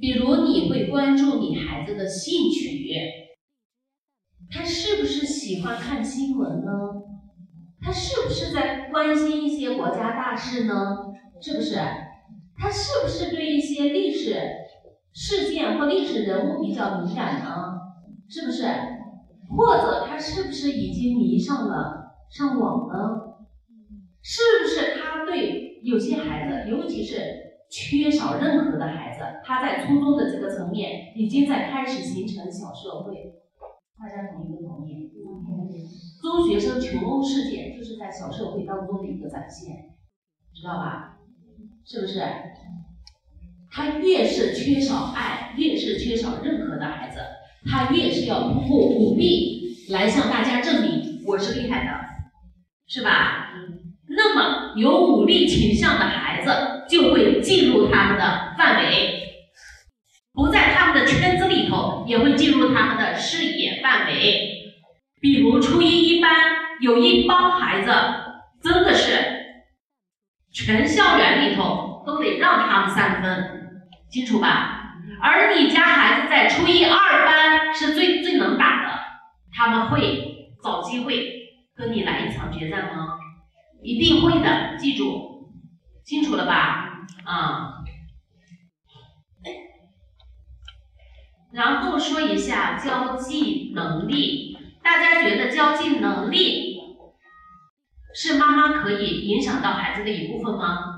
比如你会关注你孩子的兴趣，他是不是喜欢看新闻呢？他是不是在关心一些国家大事呢？是不是？他是不是对一些历史事件或历史人物比较敏感呢？是不是？或者他是不是已经迷上了上网呢？是不是他对有些孩子，尤其是缺少认可的孩子，他在初中的这个层面已经在开始形成小社会？大家同意不同意？中学生穷欧事件就是在小社会当中的一个展现，知道吧？是不是？他越是缺少爱，越是缺少认可的孩子，他越是要通过武力来向大家证明我是厉害的，是吧？那么有武力倾向的孩子就会进入他们的范围，不在他们的圈子里头，也会进入他们的视野范围。比如初一一班有一帮孩子，真的是全校园里头都得让他们三分，清楚吧？而你家孩子在初一二班是最最能打的，他们会找机会跟你来一场决战吗？一定会的，记住，清楚了吧？啊，然后说一下交际能力，大家觉得交际能力是妈妈可以影响到孩子的一部分吗？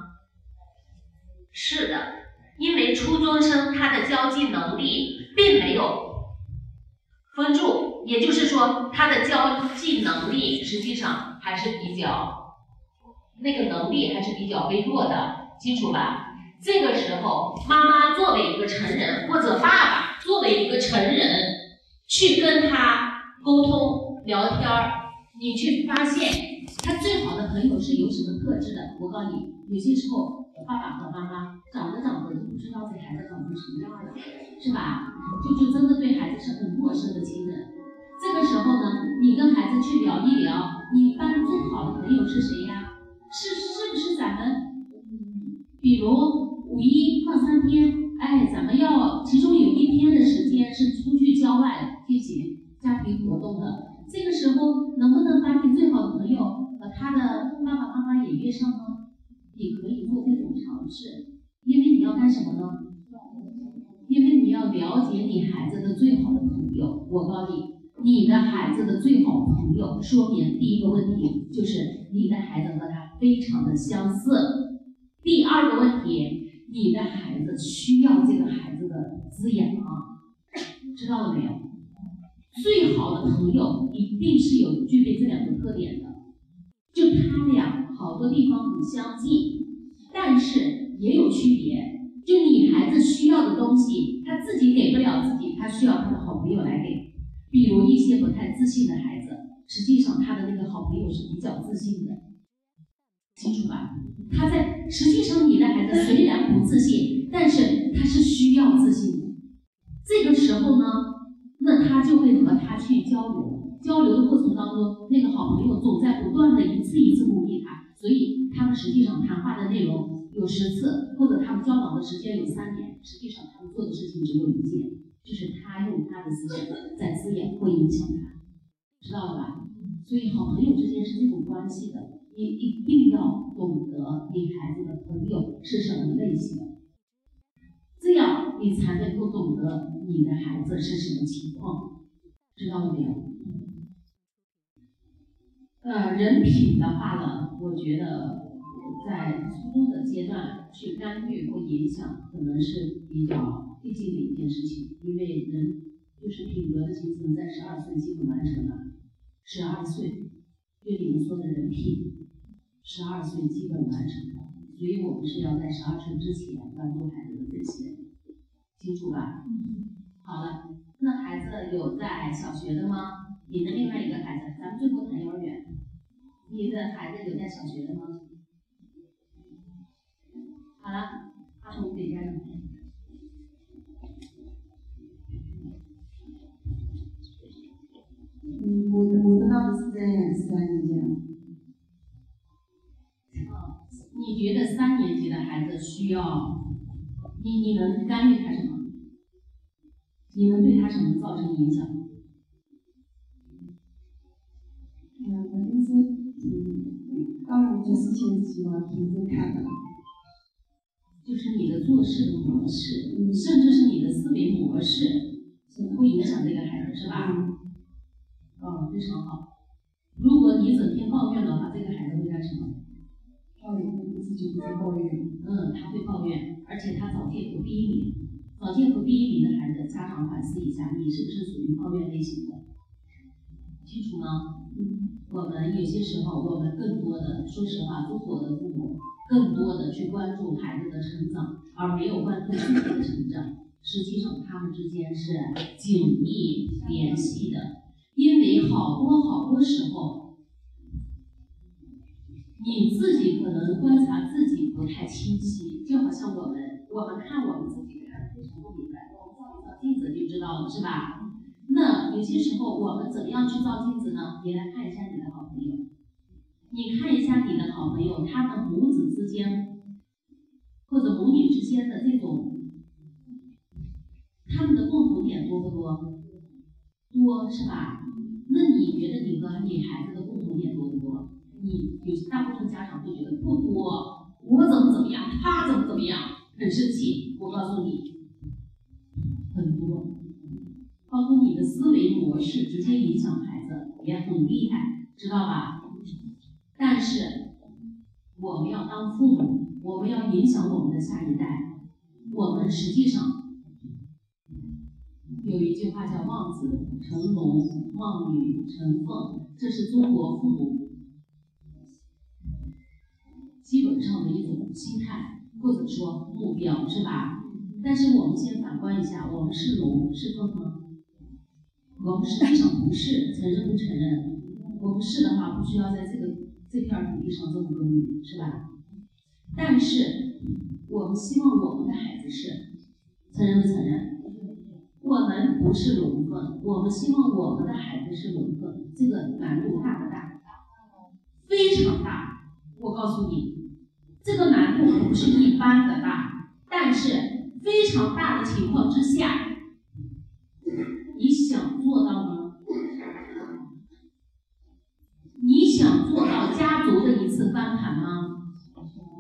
是的，因为初中生他的交际能力并没有分住，也就是说他的交际能力实际上还是比较。那个能力还是比较微弱的，清楚吧？这个时候，妈妈作为一个成人，或者爸爸作为一个成人，去跟他沟通聊天儿，你去发现他最好的朋友是有什么特质的。我告诉你，有些时候爸爸和妈妈长着长着就不知道这孩子长成什么样了，是吧？就就真的对孩子是很陌生的亲人。这个时候呢，你跟孩子去聊一聊，你班最好的朋友是谁？是是不是咱们，比如五一放三天，哎，咱们要其中有一天的时间是出去郊外进行家庭活动的。这个时候能不能把你最好的朋友和他的爸爸妈妈也约上呢？你可以做这种尝试，因为你要干什么呢？因为你要了解你孩子的最好的朋友。我告诉你。你的孩子的最好朋友，说明第一个问题就是你的孩子和他非常的相似。第二个问题，你的孩子需要这个孩子的滋养，知道了没有？最好的朋友一定是有具备这两个特点的，就他俩好多地方很相近，但是也有区别。就你孩子需要的东西，他自己给不了自己，他需要他的好朋友来给。比如一些不太自信的孩子，实际上他的那个好朋友是比较自信的，清楚吧？他在实际上你的孩子虽然不自信，但是他是需要自信的。这个时候呢，那他就会和他去交流，交流的过程当中，那个好朋友总在不断的一次一次鼓励他，所以他们实际上谈话的内容有十次，或者他们交往的时间有三年，实际上他们做的事情只有一件。就是他用他的思想在滋养或影响他，知道了吧？所以好朋友之间是这种关系的，你一定要懂得你孩子的朋友是什么类型，这样你才能够懂得你的孩子是什么情况，知道了没有？呃，人品的话呢，我觉得在初中的阶段去干预或影响，可能是比较。必经的一件事情，因为人就是品格的形成在十二岁基本完成了，十二岁，对你们说的人品，十二岁基本完成了，所以我们是要在十二岁之前关注孩子的这些，清楚吧？好了，那孩子有在小学的吗？你的另外一个孩子，咱们最后谈幼儿园，你的孩子有在小学的吗？好了，阿童给家长。嗯，我的我的儿子是在三年级。你觉得三年级的孩子需要你？你能干预他什么？你能对他什么造成影响？嗯，肯定是嗯，当然就是你的做事的模式，甚至是你的思维模式，会影响这个孩子，是吧？嗯，哦，非常好。如果你整天抱怨的话，这个孩子会干什么？抱怨一直就不是抱怨，嗯，他会抱怨，而且他早届和第一名，早届和第一名的孩子，家长反思一下，你是不是属于抱怨类型的？清楚吗？嗯，我们有些时候，我们更多的，说实话，中国的父母更多的去关注孩子的成长，而没有关注自己的成长。实际上，他们之间是紧密联系的，因为好多好多时候，你自己可能观察自己不太清晰，就好像我们，我们看我们自己看非常不明白，我们照一照镜子就知道了，是吧？那有些时候我们怎么样去照镜子呢？你来看一下你的好朋友，你看一下你的好朋友，他们母子之间或者母女之间的这种，他们的共同点多不多？多是吧？那你觉得你和你孩子的共同点多不多？你有大部分家长会觉得不多，我怎么怎么样，他怎么怎么样，很生气。我告诉你，很多。包括你的思维模式直接影响孩子，也很厉害，知道吧？但是我们要当父母，我们要影响我们的下一代。我们实际上有一句话叫“望子成龙，望女成凤”，这是中国父母基本上的一种心态或者说目标，是吧？但是我们先反观一下，我们是龙是凤吗？我们实际上不是，承认不承认？我们是的话，不需要在这个这片土地上这么耕耘，是吧？但是我们希望我们的孩子是，承认不承认？我们不是龙凤，我们希望我们的孩子是龙凤，这个难度大不大？非常大。我告诉你，这个难度不是一般的大，但是非常大的情况之下。你想做到吗？你想做到家族的一次翻盘吗？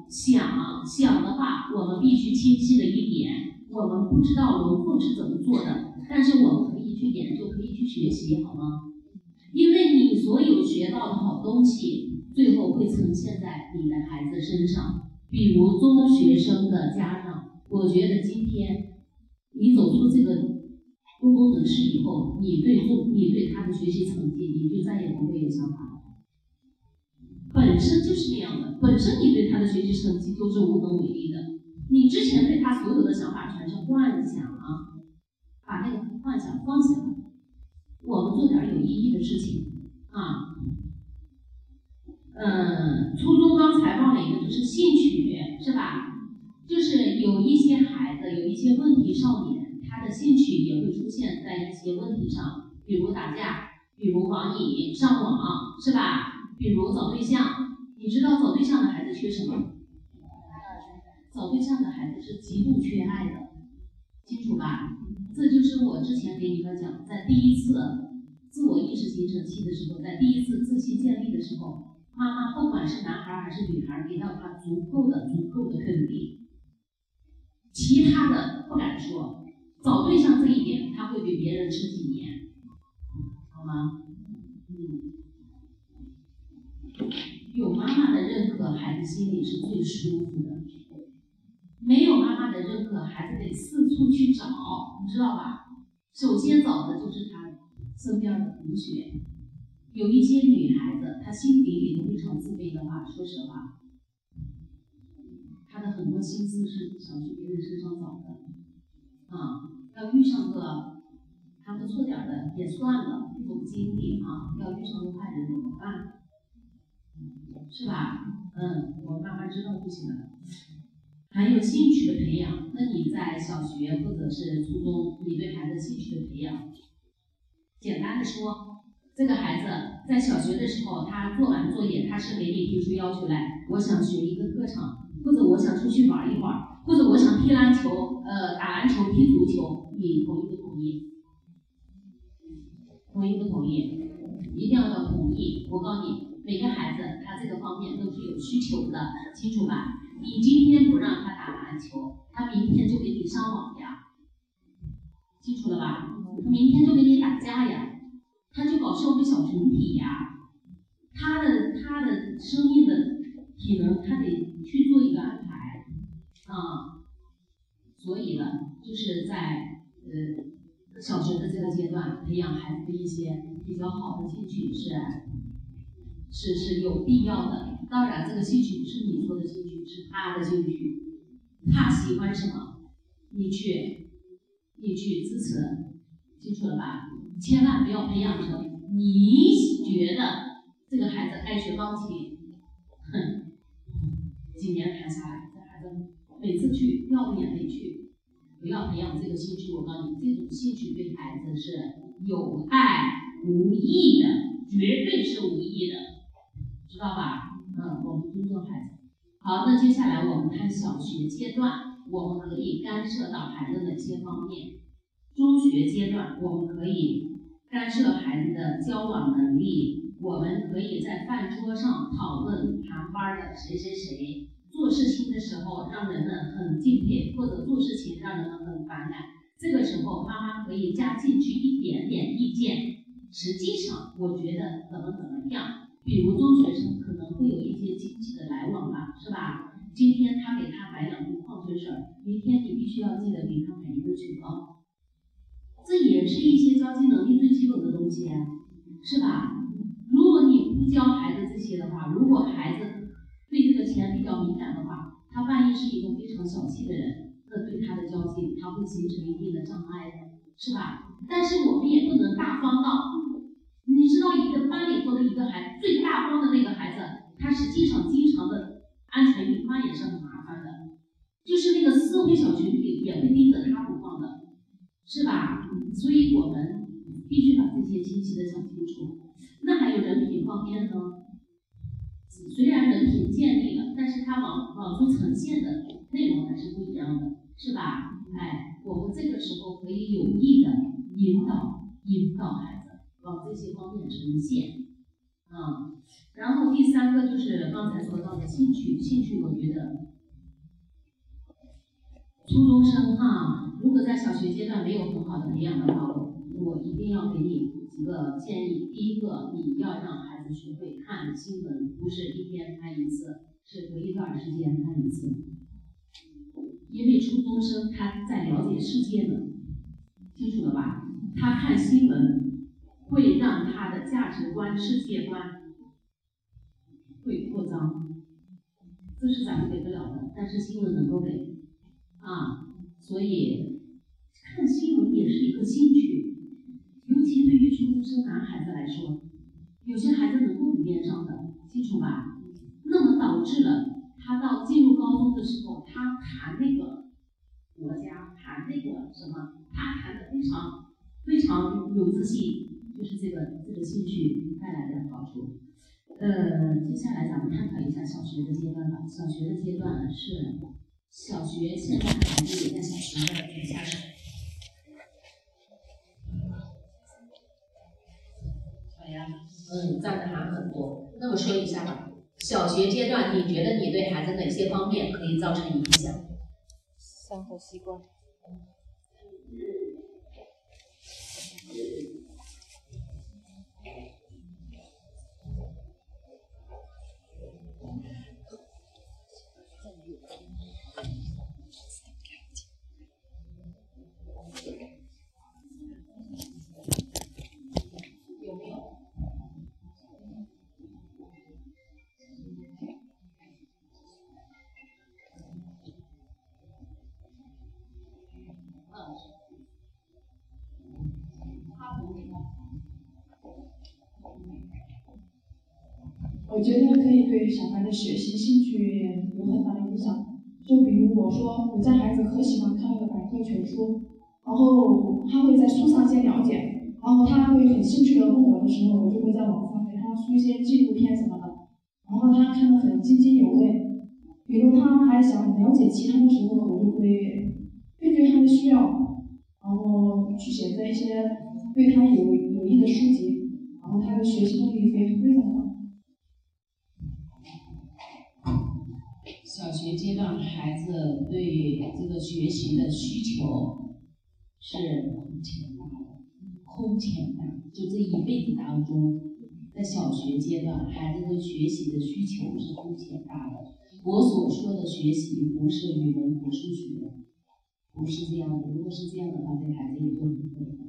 想想的话，我们必须清晰的一点，我们不知道龙凤是怎么做的，但是我们可以去研究，可以去学习，好吗？因为你所有学到的好东西，最后会呈现在你的孩子身上。比如中学生的家长，我觉得今天你走出这个。多功能室以后，你对中，你对他的学习成绩，你就再也不会有想法了。本身就是那样的，本身你对他的学习成绩都是无能为力的。你之前对他所有的想法全是幻想啊，把那个幻想放下。我们做点有意义的事情啊。嗯，初中刚才忘了一个，就是兴趣，是吧？就是有一些孩子，有一些问题少年。他的兴趣也会出现在一些问题上，比如打架，比如网瘾、上网，是吧？比如找对象。你知道找对象的孩子缺什么？找对象的孩子是极度缺爱的，清楚吧？这就是我之前给你们讲，在第一次自我意识形成期的时候，在第一次自信建立的时候，妈妈不管是男孩还是女孩，给到他足够的、足够的肯定，其他的不敢说。找对象这一点，他会比别人吃几年，好吗？嗯，有妈妈的认可，孩子心里是最舒服的；没有妈妈的认可，孩子得四处去找，你知道吧？首先找的就是他身边的同学。有一些女孩子，她心底里非常自卑的话，说实话，她的很多心思是想去别人身上找的。啊，要遇上个还不错点的也算了，这种经历啊，要遇上个坏人怎么办？是吧？嗯，我慢慢知道就行了。还有兴趣的培养，那你在小学或者是初中，你对孩子兴趣的培养，简单的说，这个孩子在小学的时候，他做完作业，他是给你提出要求来，我想学一个特长，或者我想出去玩一会儿，或者我想踢篮球，呃，打篮球、踢足球，你同意不同意？同意不同意？一定要要同意。我告诉你，每个孩子他这个方面都是有需求的，清楚吧？你今天不让他打篮球，他明天就给你上网呀，清楚了吧？他明天就给你打架呀，他就搞社会小群体呀，他的他的生命的体能，他得去做一个安排啊。所以呢，就是在呃小学的这个阶段，培养孩子的一些比较好的兴趣是是是有必要的。当然，这个兴趣不是你说的兴趣，是他的兴趣，他喜欢什么，你去，你去支持，清楚了吧？千万不要培养成你觉得这个孩子爱学钢琴，哼，几年谈下来，这孩子每次去掉眼泪去，不要培养这个兴趣。我告诉你，这种兴趣对孩子是有害无益的，绝对是无益的，知道吧？嗯，我们尊重孩子。好，那接下来我们看小学阶段，我们可以干涉到孩子哪些方面？中学阶段，我们可以干涉孩子的交往能力。我们可以在饭桌上讨论谈班的谁谁谁，做事情的时候让人们很敬佩，或者做事情让人们很反感。这个时候，妈妈可以加进去一点点意见。实际上，我觉得怎么怎么样。比如中学生可能会有一些经济的来往吧，是吧？今天他给他买两瓶矿泉水，明天你必须要记得给他买一个雪糕，这也是一些交际能力最基本的东西，是吧？如果你不教孩子这些的话，如果孩子对这个钱比较敏感的话，他万一是一个非常小气的人，那对他的交际他会形成一定的障碍的，是吧？但是我们也不能大方到。你知道一个班里头的一个孩最大方的那个孩子，他实际上经常的安全隐患也是很麻烦的，就是那个社会小群体也会盯着他不放的，是吧？所以我们必须把这些清晰的讲清楚。那还有人品方面呢？虽然人品建立了，但是他往往出呈现的内容还是不一样的，是吧？哎，我们这个时候可以有意的引导引导孩子。往这些方面呈现，啊，然后第三个就是刚才说到的兴趣，兴趣我觉得，初中生哈，如果在小学阶段没有很好的培养的话，我我一定要给你几个建议。第一个，你要让孩子学会看新闻，不是一天看一次，是隔一段时间看一次，因为初中生他在了解世界呢，清楚了吧？他看新闻。会让他的价值观、世界观会扩张，这是咱们给不了的，但是新闻能够给啊，所以看新闻也是一个兴趣，尤其对于初中生男孩子来说，有些孩子能够语言上的，清楚吧？那么导致了他到进入高中的时候，他谈那个国家，谈那个什么，他谈的非常非常有自信。就是这个这个兴趣带来的好处。呃，接下来咱们探讨一下小学的阶段吧。小学的阶段是小学，现在孩子也在小学的底下手。好呀，嗯，赞的还很多。那么说一下吧，小学阶段你觉得你对孩子哪些方面可以造成影响？生活习惯。我觉得可以对小孩的学习兴趣有很大的影响。就比如我说，我家孩子可喜欢看那个百科全书，然后他会在书上先了解，然后他会很兴趣的问我的时候，我就会在网上给他出一些纪录片什么的，然后他看得很津津有味。比如他还想了解其他的时候，我就会根据他的需要，然后去选择一些对他有有益的书籍，然后他的学习动力非非常好。小学阶段孩子对这个学习的需求是空前大的，空前大。就这一辈子当中，在小学阶段，孩子对学习的需求是空前大的。我所说的学习不是语文和数学，不是这样的。如果是这样的话，这孩子也就很困难。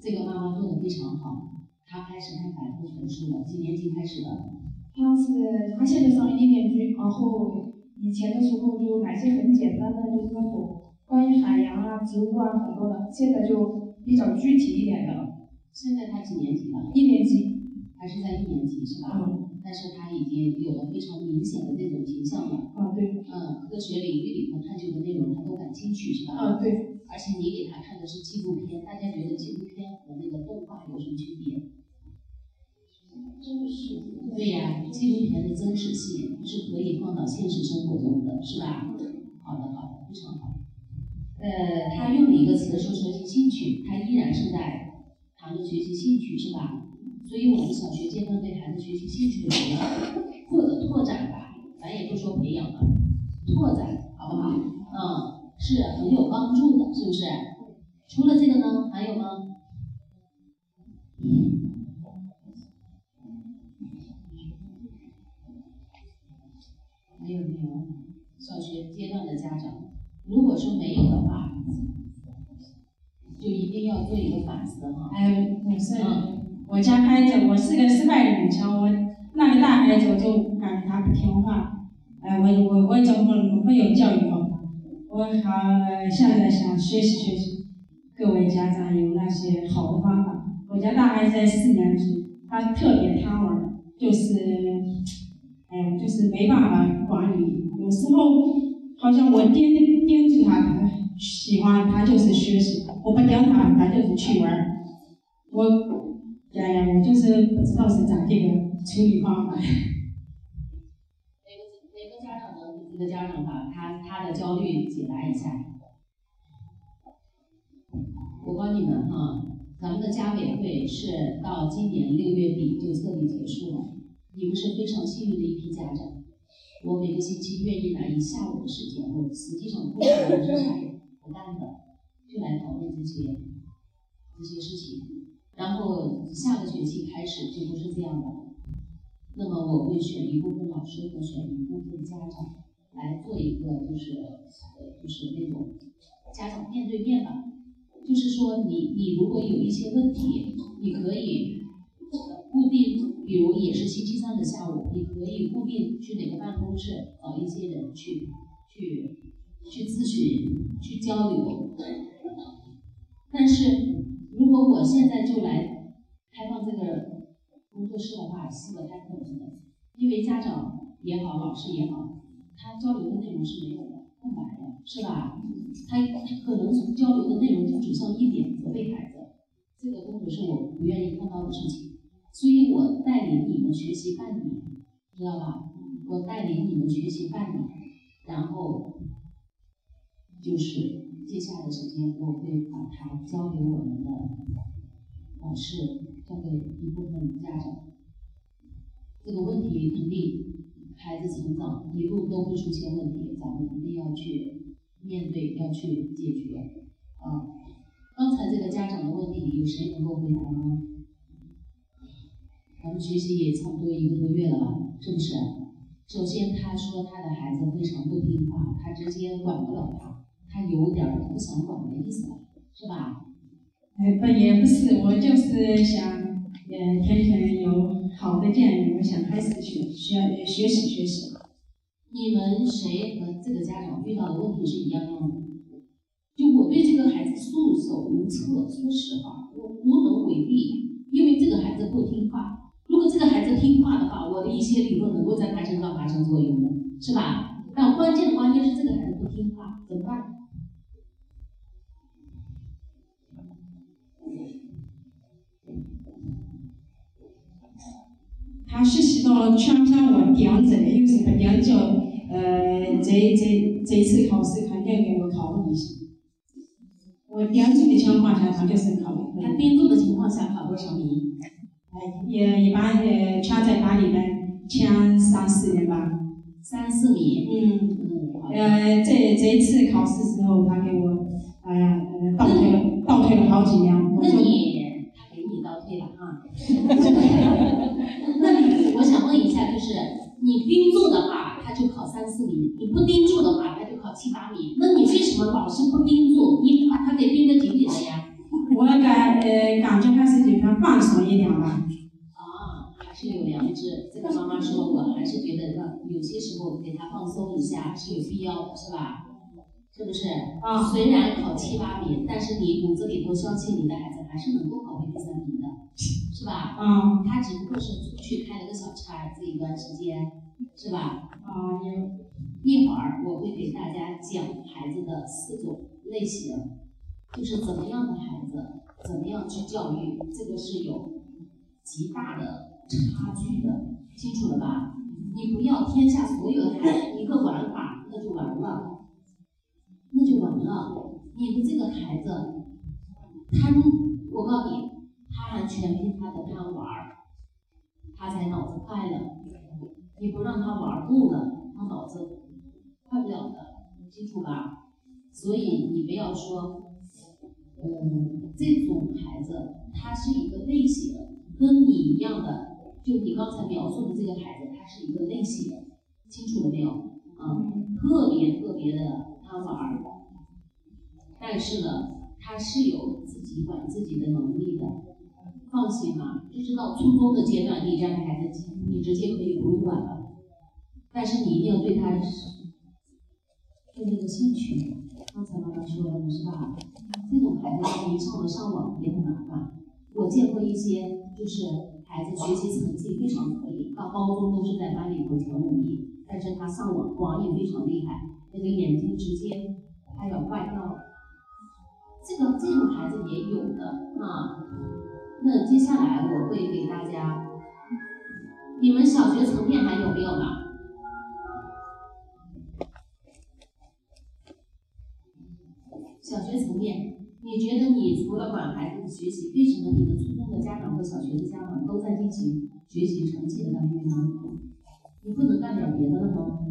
这个妈妈做的非常好，她开始看百科全书了。几年级开始的？他是他现在上一年级，然后以前的时候就买些很简单的，就是那种关于海洋啊、植物啊很多的，现在就比较具体一点的了。现在他几年级了？一年级，还是在一年级是吧？嗯。但是他已经有了非常明显的那种倾向了。啊，对。嗯，科学领域里头探究的内容他都感兴趣，是吧？啊，对。而且你给他看的是纪录片，大家觉得纪录片和那个动画有什么区别？对呀，纪录片的真实性是可以放到现实生活中的，是吧？好的，好的，非常好。呃，他用的一个词说学习兴趣，他依然是在谈论学习兴趣，是吧？所以我们小学阶段对孩子学习兴趣的培养或者拓展吧，咱也不说培养了，拓展好不好？嗯，是很有帮助的，是不是？除了这个呢，还有吗？没阶段的家长，如果说没有的话，就一定要做一个反思哈。哎，没事。我家孩子，我是个失败的母亲，我那个大孩子我就感觉他不听话，哎，我我我怎么会有教育方法？我好现在想学习学习，各位家长有那些好的方法。我家大孩子在四年级，他特别贪玩，就是，哎，就是没办法管理。有时候好像我颠颠住他，他喜欢他就是学习；我不颠他，他就是去玩。我。呀呀，我就是不知道是咋地个处理方法。哪个哪个家长能给这个家长把他他的焦虑解答一下？我帮你们哈，咱们的家委会是到今年六月底就彻底结束了。你们是非常幸运的一批家长。我每个星期愿意拿一下午的时间，我实际上工作是啥也不干的，就来讨论这些这些事情。然后下个学期开始就不是这样的，那么我会选一部分老师和选一部分家长来做一个就是就是那种家长面对面的，就是说你你如果有一些问题，你可以固定，比如也是星期三的下午，你可以固定去哪个办公室找一些人去去去咨询去交流，但是。如果我现在就来开放这个工作室的话，是不太可能的，因为家长也好，老师也好，他交流的内容是没有的，空白的，是吧？他可能从交流的内容就指向一点责备孩子，这个工作是我们不愿意看到的事情，所以我带领你们学习半年，知道吧？我带领你们学习半年，然后就是。接下来的时间，我会把它交给我们的老师，交给一部分家长。这个问题肯定孩子成长一路都会出现问题，咱们一定要去面对，要去解决。啊，刚才这个家长的问题，有谁能够回答吗？咱们学习也差不多一个多月了吧，是不是？首先，他说他的孩子非常不听话，他直接管不了他。他有点不想管的意思了，是吧？哎，不也不是，我就是想，呃，天天有好的建议，我想开始学需要学习学习。你们谁和这个家长遇到的问题是一样样的？就我对这个孩子束手无策，说实话，我无能为力，因为这个孩子不听话。如果这个孩子听话的话，我的一些理论能够在他身上发生作用的，是吧？但关键关键是这个孩子不听话，怎么办？他学习到了全天我点赞，又是他点赞，呃，这这这次考试肯定给我考了一下。我盯住的情况下，他就是考了。他盯住的情况下考多少名？哎，也一般呃，全在班里面前三四名吧。三四名。嗯。呃，这这一次考试时候，他给我，哎呀，倒退了，倒退了好几年。那你，他给你倒退了啊？那你，我想问一下，就是你盯住的话，他就考三四名；你不盯住的话，他就考七八名。那你为什么老是不盯住？你把他给盯得紧紧的呀？我感呃感觉还是给他放松一点吧。这个妈妈说，我还是觉得有些时候给他放松一下是有必要的，是吧？是不是？啊。虽然考七八名，但是你骨子里头相信你的孩子还是能够考回第三名的，是吧？嗯。他只不过是出去开了个小差这一段时间，是吧？啊。一会儿我会给大家讲孩子的四种类型，就是怎么样的孩子，怎么样去教育，这个是有极大的差距的，清楚了吧？你不要天下所有的孩子一个玩法，那就完了，那就完了。你的这个孩子，他，我告诉你，他还全凭他的贪玩，他才脑子快呢。你不让他玩够了，他脑子快不了的，清楚吧？所以你不要说，嗯，这种孩子他是一个类型，跟你一样的，就你刚才描述的这个孩子，他是一个类型，清楚了没有？啊，特别特别的贪玩，但是呢，他是有自己管自己的能力的，放心吧。就是到初中的阶段，你这样的孩子，你直接可以不用管了，但是你一定要对他。对那个兴趣，刚才妈妈说了是吧？这种孩子一上了上网也很麻烦。我见过一些，就是孩子学习成绩非常可以，到高中都是在班里头前五名，但是他上网网瘾非常厉害，那个眼睛直接快要坏掉了。这个这种孩子也有的啊。那接下来我会给大家，你们小学层面还有没有呢？小学层面，你觉得你除了管孩子的学习，为什么你的初家长和小学的家长都在进行学习成绩的干预呢？你不能干点别的了吗？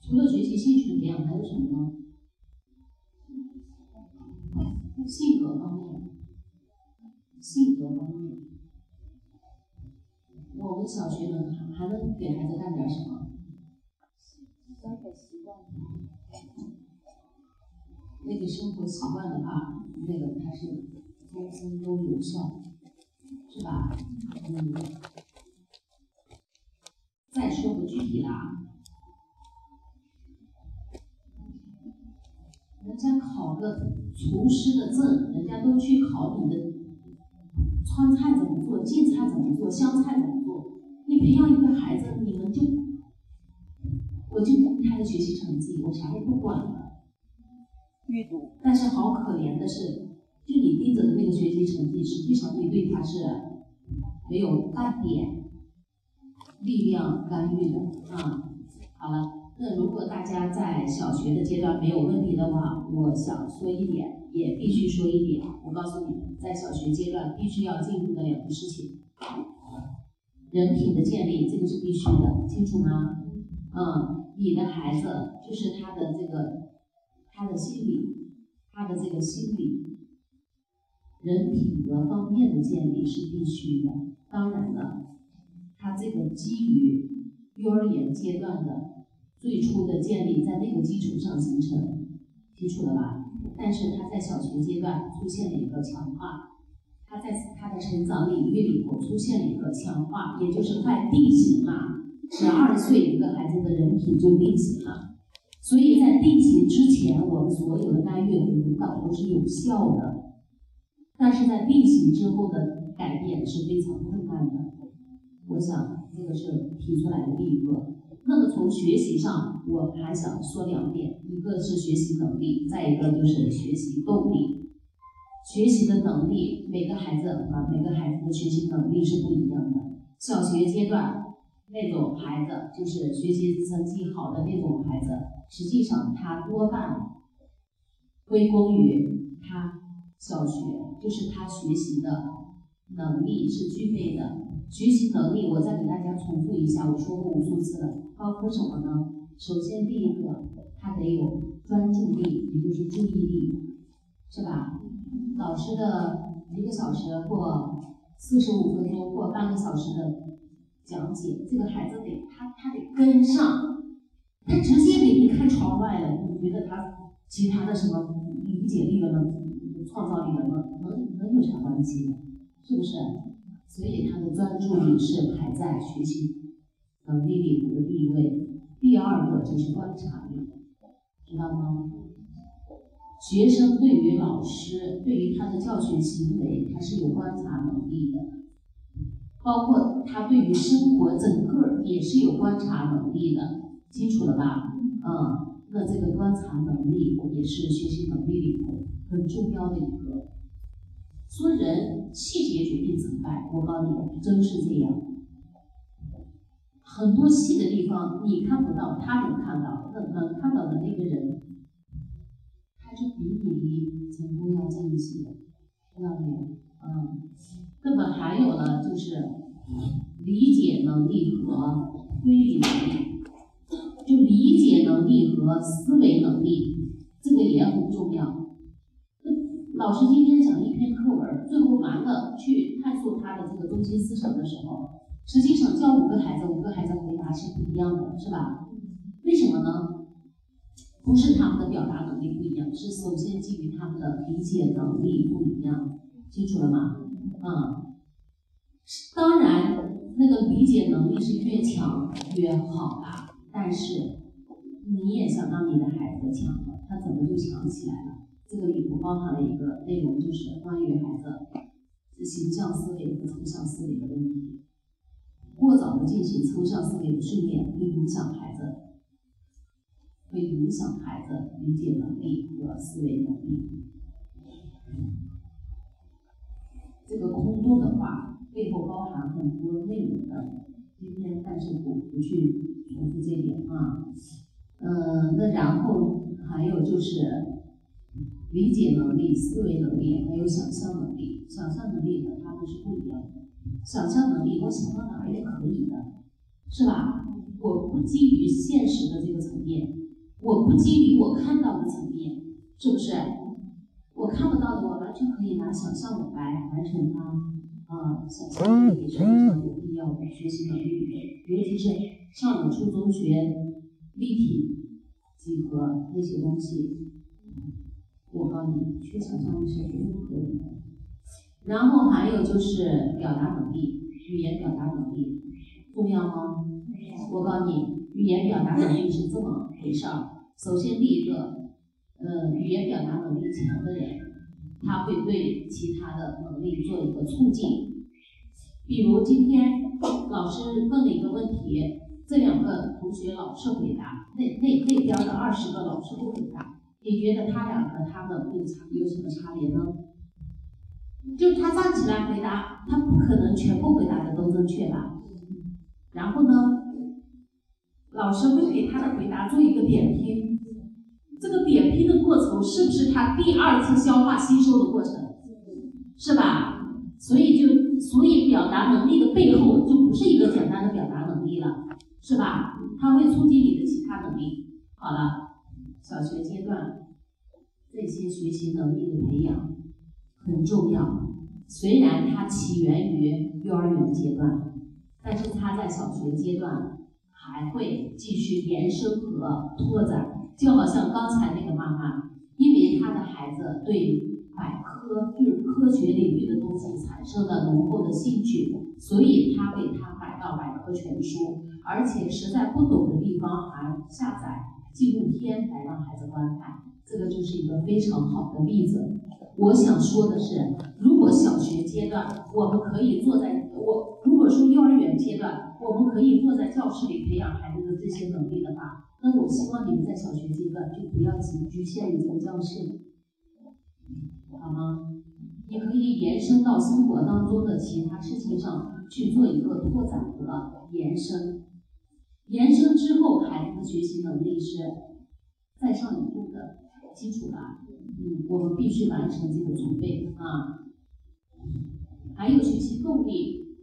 除了学习兴趣培养，还有什么呢？性格方面，性格方面，我们小学能还能给孩子干点什么？生活习惯。那个生活习惯的话，那个它是通通都有效，是吧？嗯。再说不具体的啊，人家考个厨师的证，人家都去考你的川菜怎么做，晋菜怎么做，湘菜怎么做。你培养一个孩子，你们就，我就顾他的学习成绩，我啥也不管了。阅读，但是好可怜的是，就你盯着的那个学习成绩，实际上你对他是没有半点力量干预的啊。好了，那如果大家在小学的阶段没有问题的话，我想说一点，也必须说一点。我告诉你，在小学阶段必须要进入的两个事情，人品的建立，这个是必须的，清楚吗？嗯，你的孩子就是他的这个。他的心理，他的这个心理，人品格方面的建立是必须的。当然了，他这个基于幼儿园阶段的最初的建立，在那个基础上形成，清楚了吧？但是他在小学阶段出现了一个强化，他在他的成长领域里头出现了一个强化，也就是快定型了。十二岁一个孩子的人品就定型了。所以在定型之前，我们所有的干预和引导都是有效的，但是在定型之后的改变是非常困难的。我想这个是提出来的第一个。那么从学习上，我还想说两点：一个是学习能力，再一个就是学习动力。学习的能力，每个孩子啊，每个孩子的学习能力是不一样的。小学阶段那种孩子，就是学习成绩好的那种孩子，实际上他多半归功于他小学，就是他学习的能力是具备的。学习能力，我再给大家重复一下，我说过无数次了，包括什么呢？首先第一个，他得有专注力，也就是注意力，是吧？老师的一个小时或四十五分钟或半个小时的讲解，这个孩子得他他得跟上，他直接给你看窗外了，你觉得他其他的什么理解力了吗？创造力了吗？能能有啥关系呢？是不是？所以他的专注力是排在学习能力里的第一位。第二个就是观察力，知道吗？学生对于老师，对于他的教学行为，他是有观察能力的，包括他对于生活整个也是有观察能力的，清楚了吧？嗯，那这个观察能力也是学习能力里头很重要的一个。说人细节决定成败，我告诉你，真是这样。很多细的地方你看不到，他能看到，那能看到的那个人。他就比你离成功要近一些，知道没有？嗯，那么还有呢，就是理解能力和推理能力，就理解能力和思维能力，老师今天讲一篇课文，最后完了去探索他的这个中心思想的时候，实际上教五个孩子，五个孩子回答是不一样的，是吧？为什么呢？不是他们的表达能力不一样，是首先基于他们的理解能力不一样，清楚了吗？啊，当然，那个理解能力是越强越好吧，但是你也想让你的孩子强了，他怎么就强起来了？这个里头包含了一个内容，就是关于孩子形象思维和抽象思维的问题。过早的进行抽象思维的训练，会影响孩子。会影响孩子理解能力和思维能力。这个空洞的话背后包含很多内容的，今天但是不不去重复这一点啊。嗯，那然后还有就是理解能力、思维能力，还有想象能力。想象能力和他们是不一样的。想象能力，我想到哪儿也可以的，是吧？我不基于现实的这个层面。我不基于我看到的层面，是不是？我看不到的，我完全可以拿想象来完成它。啊，想象力也是非常有必要的学习能力，尤其是上了初中学立体几何那些东西，我告诉你，缺想象力是不可以的。然后还有就是表达能力，语言表达能力重要吗？我告诉你，语言表达能力是这么回事儿。首先，第一个，呃，语言表达能力强的人，他会对其他的能力做一个促进。比如今天老师问了一个问题，这两个同学老是回答，那那那边的二十个老师不回答，你觉得他俩和他们有差有什么差别呢？就他站起来回答，他不可能全部回答的都正确吧？然后呢？老师会给他的回答做一个点评，这个点评的过程是不是他第二次消化吸收的过程？是吧？所以就所以表达能力的背后就不是一个简单的表达能力了，是吧？它会促进你的其他能力。好了，小学阶段这些学习能力的培养很重要，虽然它起源于幼儿园阶段，但是它在小学阶段。还会继续延伸和拓展，就好像刚才那个妈妈，因为她的孩子对百科就是科学领域的东西产生了浓厚的兴趣，所以她给他买到百科全书，而且实在不懂的地方还下载纪录片来让孩子观看，这个就是一个非常好的例子。我想说的是，如果小学阶段我们可以坐在我，如果说幼儿园阶段我们可以坐在教室里培养孩子的这些能力的话，那我希望你们在小学阶段就不要局局限于在教室，好吗？你可以延伸到生活当中的其他事情上去做一个拓展和延伸。延伸之后，孩子的学习能力是再上一步的基础吧。嗯，我们必须完成这个准备啊。还有学习动力，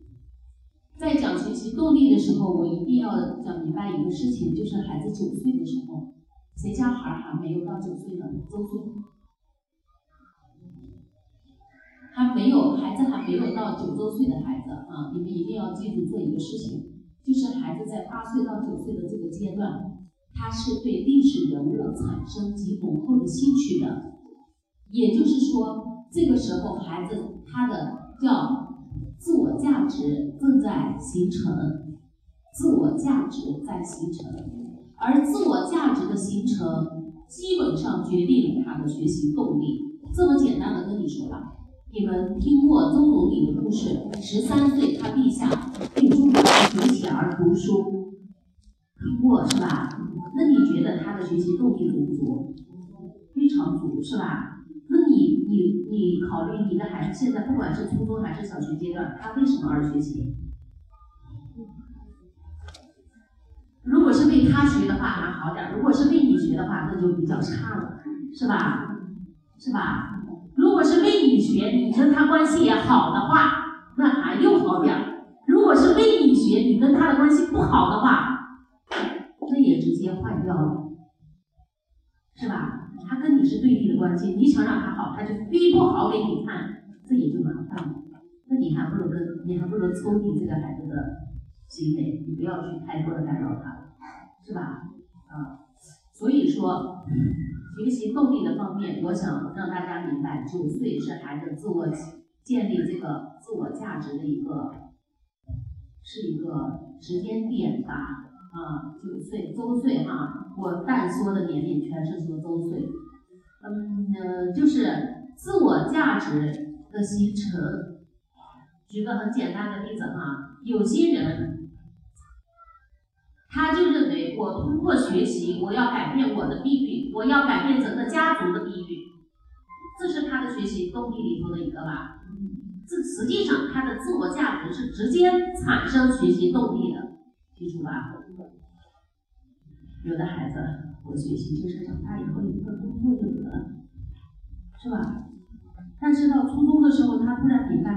在讲学习动力的时候，我一定要讲明白一个事情，就是孩子九岁的时候，谁家孩儿还没有到九岁呢？周岁。还没有孩子还没有到九周岁的孩子啊，你们一定要记住做一个事情，就是孩子在八岁到九岁的这个阶段，他是对历史人物产生极浓厚的兴趣的。也就是说，这个时候孩子他的叫自我价值正在形成，自我价值在形成，而自我价值的形成基本上决定了他的学习动力。这么简单的跟你说吧。你们听过周总理的故事？十三岁，他立下学习而读书，听过是吧？那你觉得他的学习动力足不足？非常足，是吧？那你你你考虑你的孩子现在不管是初中还是小学阶段，他为什么而学习？如果是为他学的话还好点，如果是为你学的话，那就比较差了，是吧？是吧？如果是为你学，你跟他关系也好的话，那还又好点儿。如果，关系不好的话，那也直接换掉了，是吧？他跟你是对立的关系，你想让他好，他就非不好给你看，这也就麻烦了。那你还不如跟，你还不如抽离这个孩子的行为，你不要去太多的干扰他，是吧？啊，所以说。学习动力的方面，我想让大家明白，九岁是孩子自我建立这个自我价值的一个，是一个时间点吧。啊，九岁周岁哈，我但说的年龄全是说周岁。嗯呃，就是自我价值的形成。举个很简单的例子哈，有些人他就认为我通过学习，我要改变我的命运。我要改变整个家族的命运，这是他的学习动力里头的一个吧。这实际上他的自我价值是直接产生学习动力的，清楚吧？有的孩子，我学习就是长大以后有份工作就得了，是吧？但是到初中的时候，他突然明白，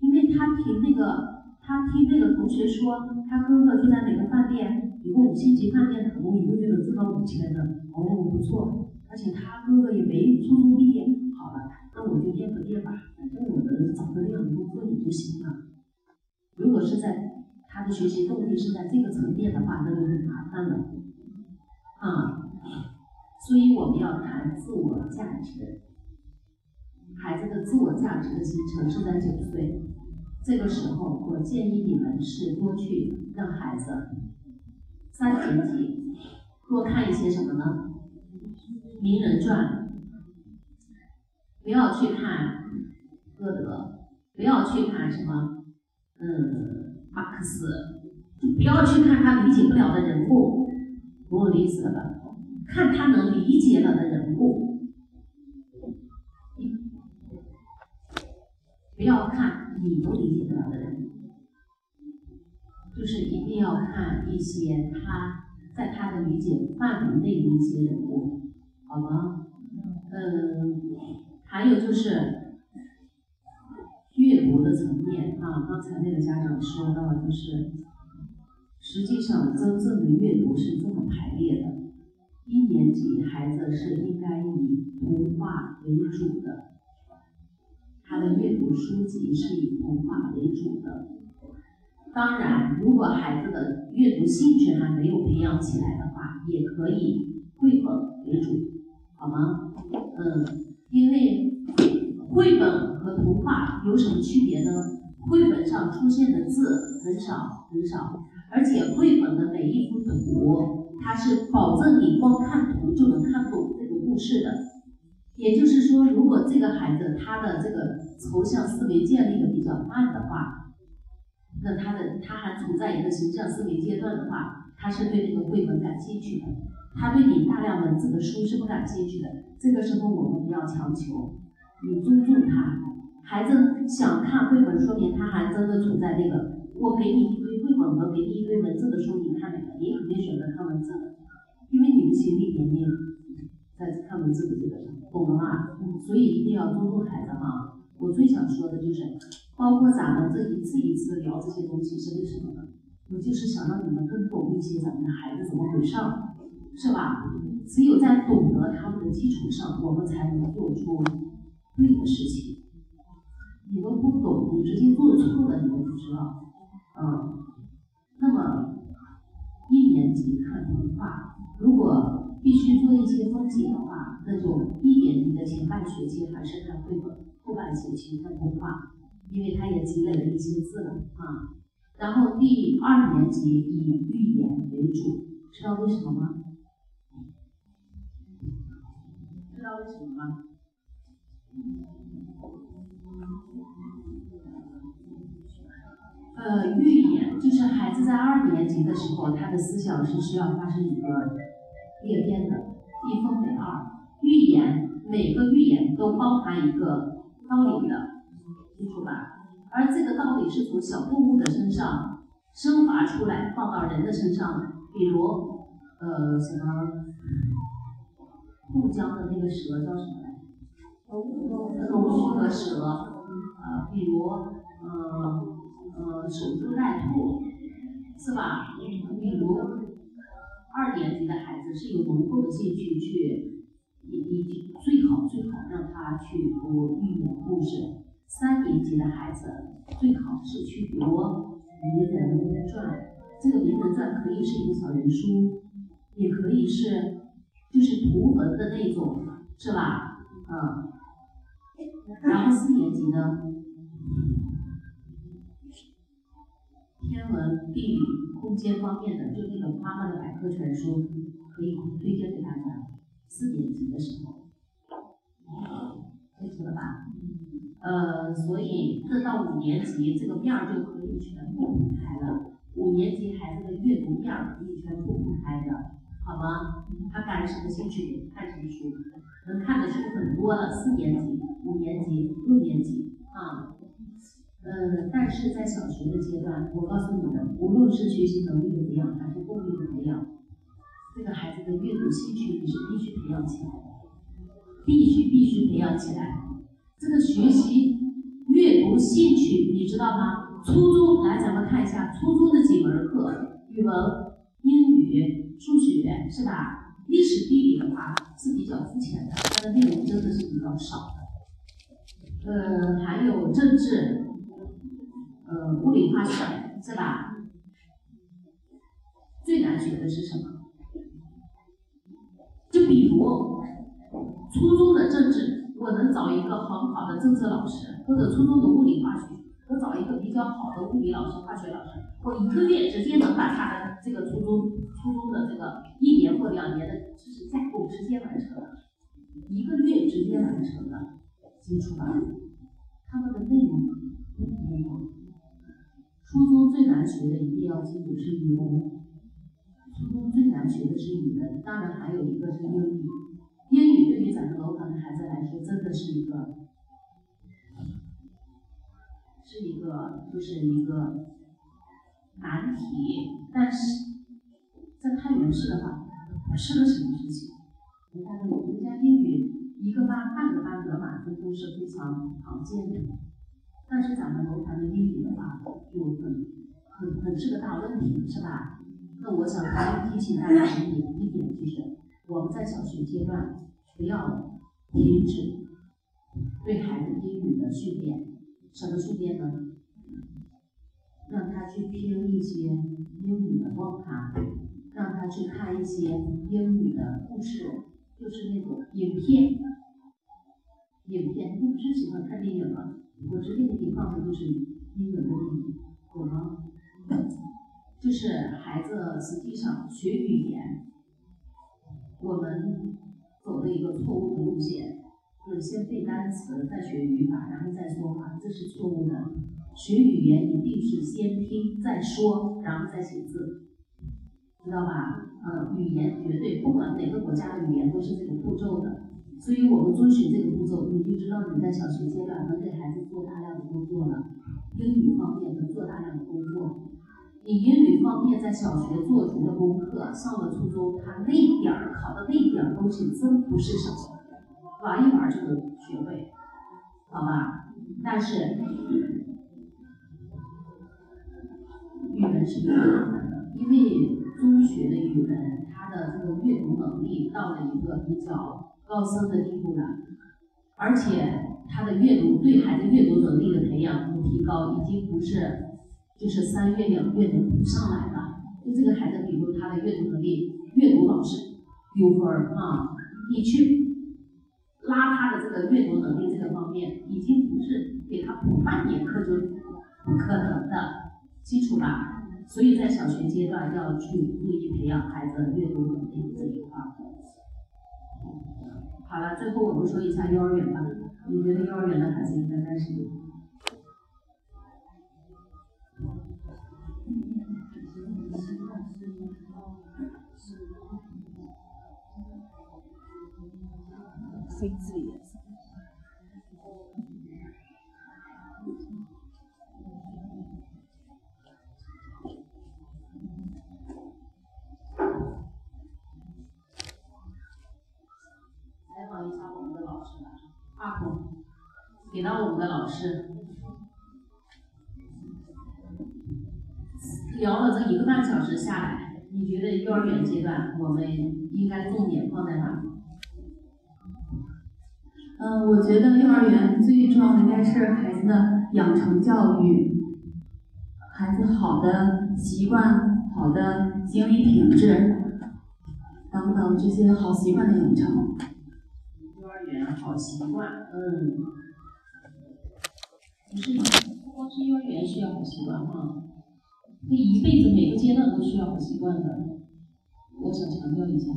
因为他听那个，他听那个同学说，他哥哥就在哪个饭店，一个五星级饭店打工，一个月能挣到五千的。哦，不错，而且他哥哥也没初中毕业。好了，那我就念个念吧，反正我找个这样的工作也就行了。如果是在他的学习动力是在这个层面的话，那就很麻烦了。啊，所以我们要谈自我价值。孩子的自我价值的形成是在九岁，这个时候，我建议你们是多去让孩子三年级。多看一些什么呢？名人传，不要去看歌德，不要去看什么，嗯，马克思，不要去看他理解不了的人物，懂我的意思了吧？看他能理解了的人物，不要看你不理解不了的人，就是一定要看一些他。在他的理解范围内的一些人物，好吗？嗯，还有就是阅读的层面啊，刚才那个家长说到，就是实际上真正的阅读是这么排列的：一年级孩子是应该以图画为主的，他的阅读书籍是以图画为主的。当然，如果孩子的阅读兴趣还没有培养起来的话，也可以绘本为主，好吗？嗯，因为绘本和童话有什么区别呢？绘本上出现的字很少很少，而且绘本的每一幅图，它是保证你光看图就能看懂这个故事的。也就是说，如果这个孩子他的这个抽象思维建立的比较慢的话，那他的他还处在一个形象思维阶段的话，他是对这个绘本感兴趣的，他对你大量文字的书是不感兴趣的。这个时候我们不要强求，你尊重他，孩子想看绘本，说明他还真的处在那个。我给你一堆绘本和给你一堆文字的书，你看哪个？你肯定选择看文字的，因为你的心理年龄在看文字的这个上，懂了吗？所以一定要尊重孩子哈。我最想说的就是，包括咱们这一次一次聊这些东西是为什么呢？我就是想让你们更懂一些咱们的孩子怎么回事，是吧？只有在懂得他们的基础上，我们才能做出对的事情。你都不懂，你直接做错了，你都不知道。嗯，那么一年级看童话，如果必须做一些分解的话，那就一年级的前半学期还是看绘本，后半学期看童话，因为他也积累了一些字了啊。然后第二年级以寓言为主，知道为什么吗？知道为什么吗？呃，寓言就是孩子在二年级的时候，他的思想是需要发生一个裂变的，一分为二。寓言每个寓言都包含一个道理的，记住吧。而这个道理是从小动物的身上升华出来，放到人的身上。比如，呃，什么？渡江的那个蛇叫什么来？龙须和蛇。呃，比如，呃。呃，守株待兔，是吧？比如二年级的孩子是有浓厚的兴趣去，你你最好最好让他去读寓言故事。三年级的孩子最好是去读名人传，这个名人传可以是一个小人书，也可以是就是图文的那种，是吧？嗯。然后四年级呢？天文、地理、空间方面的，就那个妈妈的百科全书，可以推荐给大家。四年级的时候，记住了吧？呃，所以这到五年级，这个面儿就可以全部铺开了。五年级孩子的阅读面儿可以全部铺开的，好吗？他感什么兴趣？看什么书？能看的书很多了。四年级、五年级、六年级啊。呃，但是在小学的阶段，我告诉你们，无论是学习能力的培养，还是动力的培养，这个孩子的阅读兴趣你是必须培养起来的，必须必须培养起来。这个学习阅读兴趣，你知道吗？初中来，咱们看一下初中的几门课：语文、英语、数学，是吧？历史、地理的话是比较肤浅的，它的内容真的是比较少的。呃，还有政治。呃，物理化学是吧？最难学的是什么？就比如初中的政治，我能找一个很好的政治老师，或者初中的物理化学，我找一个比较好的物理老师、化学老师，我一个月直接能把他的这个初中初中的这个一年或两年的知识架构直接完成，一个月直接完成的，基础吧？他们的内容不一样。初中最难学的一定要记住是语文，初中最难学的是语文，当然还有一个是英语。英语对于咱们楼盘的孩子来说，真的是一个，是一个，就是一个难题。但是在太原市的话，不是个什么事情。你看，我们家英语一个班半个班得满分都是非常常见的。但是咱们楼盘的英语的话，就很很很是个大问题，是吧？那我想提醒大家一点一点，就是我们在小学阶段不要停止对孩子英语的训练。什么训练呢？让他去听一些英语的光盘，让他去看一些英语的故事，就是那种影片。影片，你不是喜欢看电影吗？我直接给你放的就是英文的电影，懂吗？就是孩子实际上学语言，我们走了一个错误的路线，就是先背单词，再学语法，然后再说话，这是错误的。学语言一定是先听再说，然后再写字，知道吧？嗯，语言绝对不管哪个国家的语言都是这个步骤的。所以我们遵循这个步骤，你就知道你在小学阶段能给孩子做大量的工作了。英语方面能做大量的工作，你英语方面在小学做足了功课，上了初中，他那点儿考的那点儿东西真不是小学玩一玩就能学会，好吧？但是语文是比较难的，因为中学的语文，它的这个阅读能力到了一个比较高深的地步了，而且他的阅读对孩子阅读能力的培养和提高，已经不是就是三月两月能补上来了。就这个孩子，比如他的阅读能力，阅读老师丢分儿啊，你去拉他的这个阅读能力这个方面，已经不是给他补半年课就不可能的基础吧。所以在小学阶段要去注意培养孩子阅读能力这一块。好了，最后我们说一下幼儿园吧。你觉得幼儿园的孩子应该干什么？给到我们的老师，聊了这一个半小时下来，你觉得幼儿园阶段我们应该重点放在哪里？嗯，我觉得幼儿园最重要的应该是孩子的养成教育，孩子好的习惯、好的行为品质等等这些好习惯的养成。幼儿园好习惯，嗯，不是不光是幼儿园需要好习惯哈，这一辈子每个阶段都需要好习惯的，我想强调一下。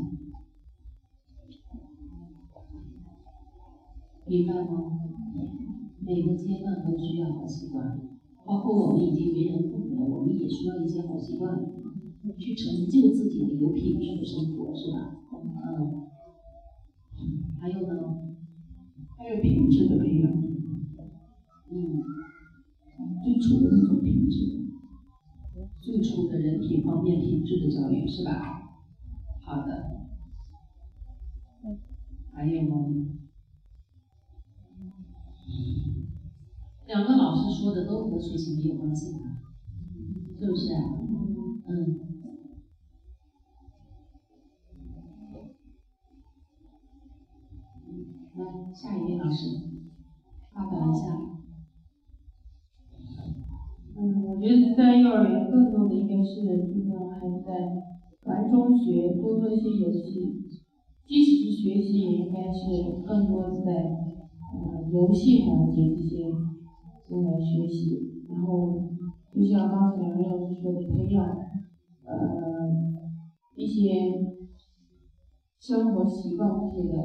明白吗？每个阶段都需要好习惯，包括我们已经为人父母了，我们也需要一些好习惯，去成就自己的有品质的生活，是吧？嗯。还有呢？还有品质的培养，嗯，最初的这种品质，最初的人品方面品质的教育，是吧？好的。还有吗？两个老师说的都和学习没有关系吧？是不是？嗯。来，下一位老师，发表一下。嗯，我觉得在幼儿园更多的应该是让孩子在玩中学，多做一些游戏，即使学习，也应该是更多在呃游戏环节这些用来学习。然后，就像刚才两位老师说的，培养呃一些生活习惯这些的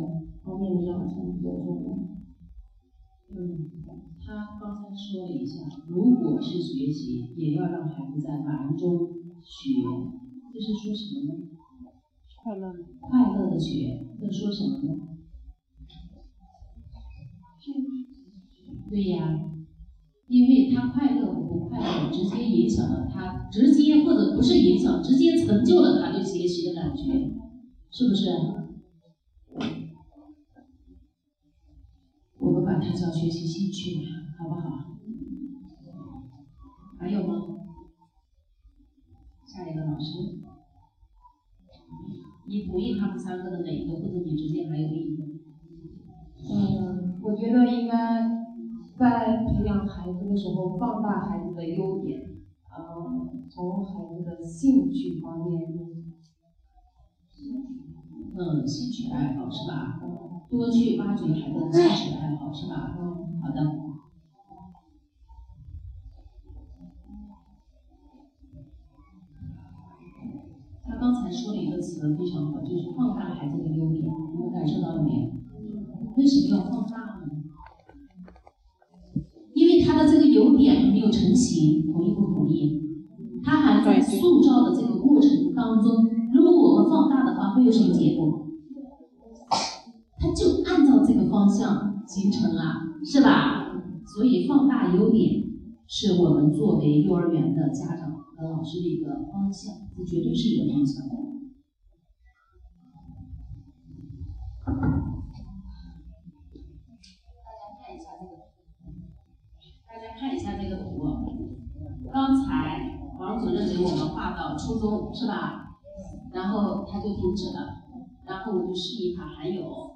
方面的养成比较重要。嗯，他刚才说了一下，如果是学习，也要让孩子在玩中学，这是说什么呢？快乐快乐的学，这说什么呢？对呀，因为他快乐和不快乐，直接影响了他，直接或者不是影响，直接成就了他对学习的感觉，是不是？我们把它叫学习兴趣，好不好？还有吗？下一个老师，你同意他们三个的哪一个，或者你之间还有另一个？嗯，我觉得应该在培养孩子的时候放大孩子的优点，呃，从孩子的兴趣方面，嗯，兴趣爱好是吧？多去挖掘孩子的兴趣爱好是吧？嗯，好的。他刚才说了一个词非常好，就是放大孩子的优点，你们感受到了没有？为什么要放大呢？因为他的这个优点还没有成型，同意不同意？他还在塑造的这个过程当中，如果我们放大的话，会有什么结果？他就按照方向形成了，是吧？所以放大优点是我们作为幼儿园的家长和老师的一个方向，这绝对是一个方向。大家看一下这个图，刚才王主任给我们画到初中是吧？然后他就停止了，然后我就示意他还有，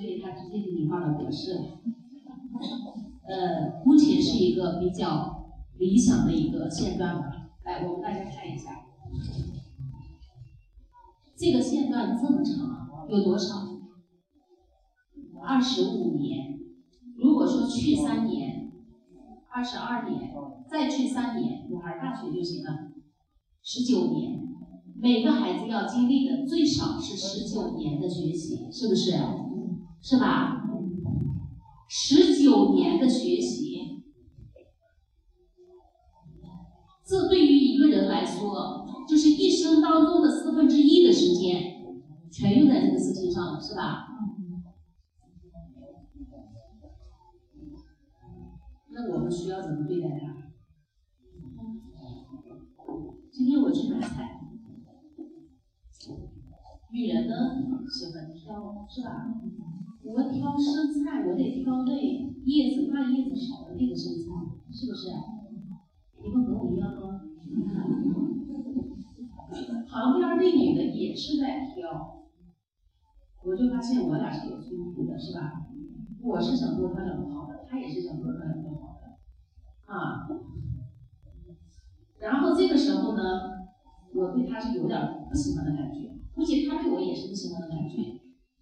所以他直接给你画了格式。呃，目前是一个比较理想的一个线段吧。来，我们大家看一下，这个线段这么长，有多长？二十五年。如果说去三年，二十二年，再去三年，女孩大学就行了，十九年。每个孩子要经历的最少是十九年的学习，是不是？是吧？十九年的学习，这对于一个人来说，就是一生当中的四分之一的时间，全用在这个事情上了，是吧？那我们需要怎么对待他？今天我去买菜，女人呢喜欢挑，是吧？我挑生菜，我得挑对叶子烂叶子少的那个生菜，是不是？你们和我一样吗？旁边那女的也是在挑，我就发现我俩是有冲突的，是吧？我是想多挑两个好的，她也是想多挑两个好的，啊。然后这个时候呢，我对她是有点不喜欢的感觉，估计她对我也是不喜欢的感觉，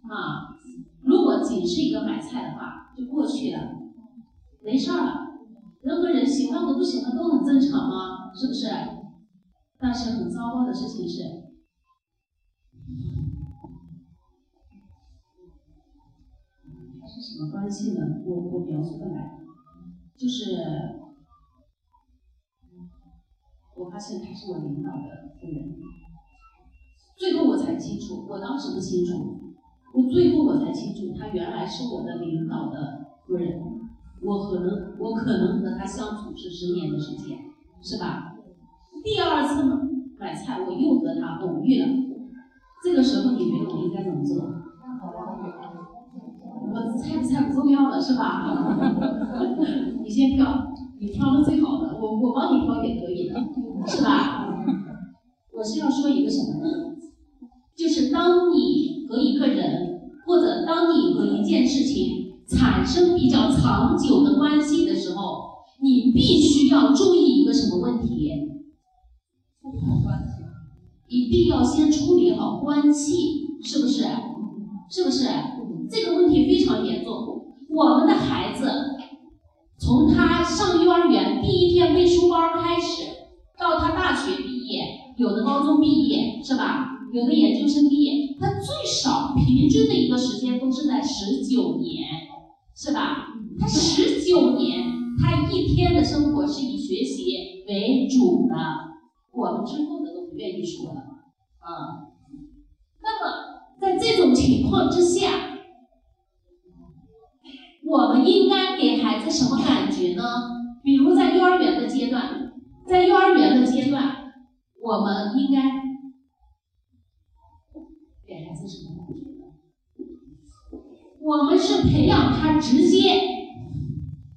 啊。如果仅是一个买菜的话，就过去了，没事儿了。人和人喜欢和不喜欢都很正常嘛，是不是？但是很糟糕的事情是，它是什么关系呢？我我描述不来，就是我发现他是我领导的夫人，最后我才清楚，我当时不清楚。我最后我才清楚，他原来是我的领导的夫人。我可能我可能和他相处是十年的时间，是吧？第二次买菜，我又和他偶遇了。这个时候，你觉得我应该怎么做？我猜不猜不重要了，是吧？你先挑，你挑的最好的，我我帮你挑也可以的，是吧？我是要说一个什么呢？就是当你和一个人，或者当你和一件事情产生比较长久的关系的时候，你必须要注意一个什么问题？处好关系，一定要先处理好关系，是不是？是不是？这个问题非常严重。我们的孩子从他上幼儿园第一天背书包开始，到他大学毕业，有的高中毕业，是吧？有的研究生毕业，他最少平均的一个时间都是在十九年，是吧？他十九年，他一天的生活是以学习为主的。我们之后的都不愿意说了，啊。那么在这种情况之下，我们应该给孩子什么感觉呢？比如在幼儿园的阶段，在幼儿园的阶段，我们应该。我们是培养他直接。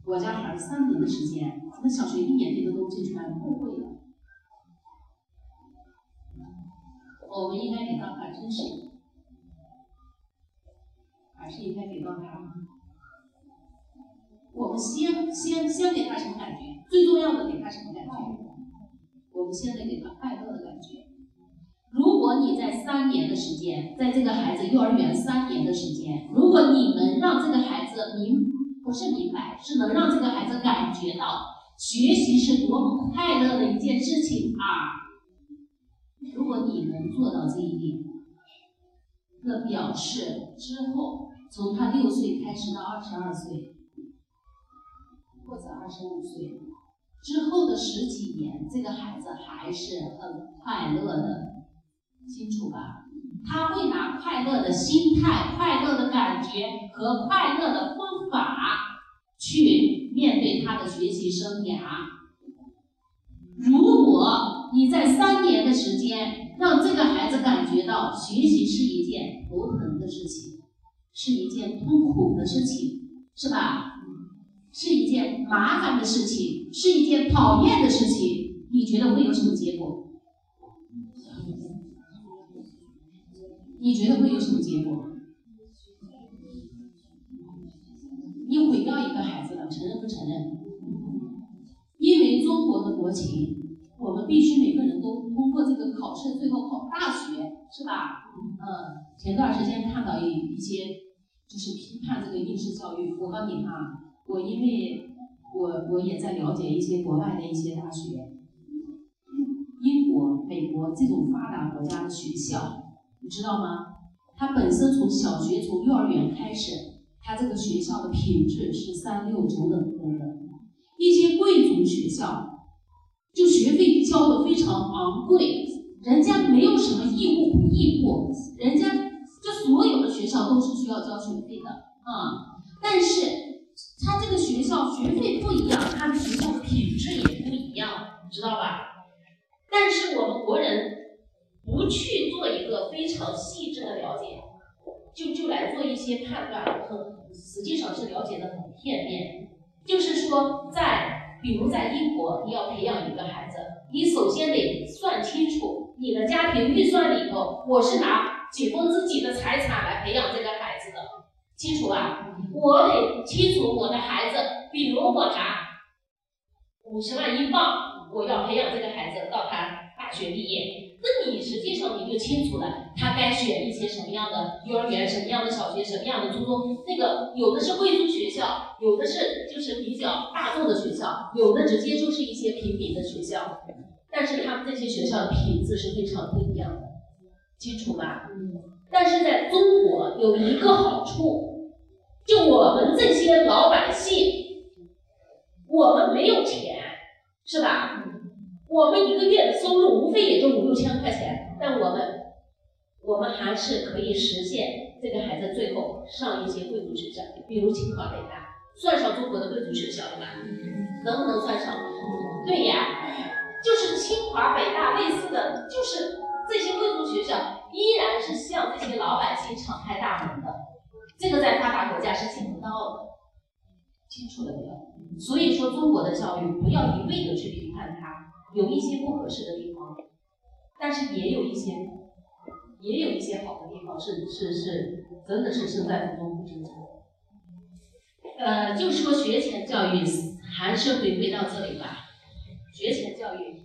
我家孩子三年的时间，那小学一年级的东西全部会了。我们应该给到他知识，还是应该给到他？我们先先先给他什么感觉？最重要的给他什么感觉？我们先得给他快乐的感觉。如果你在三年的时间，在这个孩子幼儿园三年的时间，如果你能让这个孩子明不是明白，是能让这个孩子感觉到学习是多么快乐的一件事情啊！如果你能做到这一点，那表示之后从他六岁开始到二十二岁，或者二十五岁之后的十几年，这个孩子还是很快乐的。清楚吧？他会拿快乐的心态、快乐的感觉和快乐的方法去面对他的学习生涯。如果你在三年的时间让这个孩子感觉到学习是一件头疼的事情，是一件痛苦的事情，是吧？是一件麻烦的事情，是一件讨厌的事情，你觉得会有什么结果？你觉得会有什么结果？你毁掉一个孩子了，承认不承认？因为中国的国情，我们必须每个人都通过这个考试，最后考大学，是吧？嗯，前段时间看到一一些就是批判这个应试教育，我告诉你哈，我因为我我也在了解一些国外的一些大学，英国、美国这种发达国家的学校。你知道吗？他本身从小学从幼儿园开始，他这个学校的品质是三六九等的。一些贵族学校，就学费交的非常昂贵，人家没有什么义务不义务，人家就所有的学校都是需要交学费的啊。但是他这个学校学费不一样，他的学校的品质也不一样，知道吧？但是我们国人。不去做一个非常细致的了解，就就来做一些判断，很实际上是了解的很片面。就是说，在比如在英国，你要培养一个孩子，你首先得算清楚你的家庭预算里头，我是拿几分之几的财产来培养这个孩子的，清楚吧？我得清楚我的孩子，比如我拿五十万英镑，我要培养这个孩子到他大学毕业。那你实际上你就清楚了，他该选一些什么样的幼儿园，什么样的小学，什么样的初中。那个有的是贵族学校，有的是就是比较大众的学校，有的直接就是一些平民的学校。但是他们这些学校的品质是非常不一样的，清楚吧？嗯。但是在中国有一个好处，就我们这些老百姓，我们没有钱，是吧？我们一个月的收入无非也就五六千块钱，但我们，我们还是可以实现这个孩子最后上一些贵族学校，比如清华北大，算上中国的贵族学校了吧？能不能算上？对呀，就是清华北大类似的，就是这些贵族学校依然是向这些老百姓敞开大门的，这个在发达国家是见不到的，清楚了没有？所以说中国的教育不要一味的去评判它。有一些不合适的地方，但是也有一些，也有一些好的地方，是是是，真的是胜在福中不知福。呃，就说学前教育，还是回归到这里吧。学前教育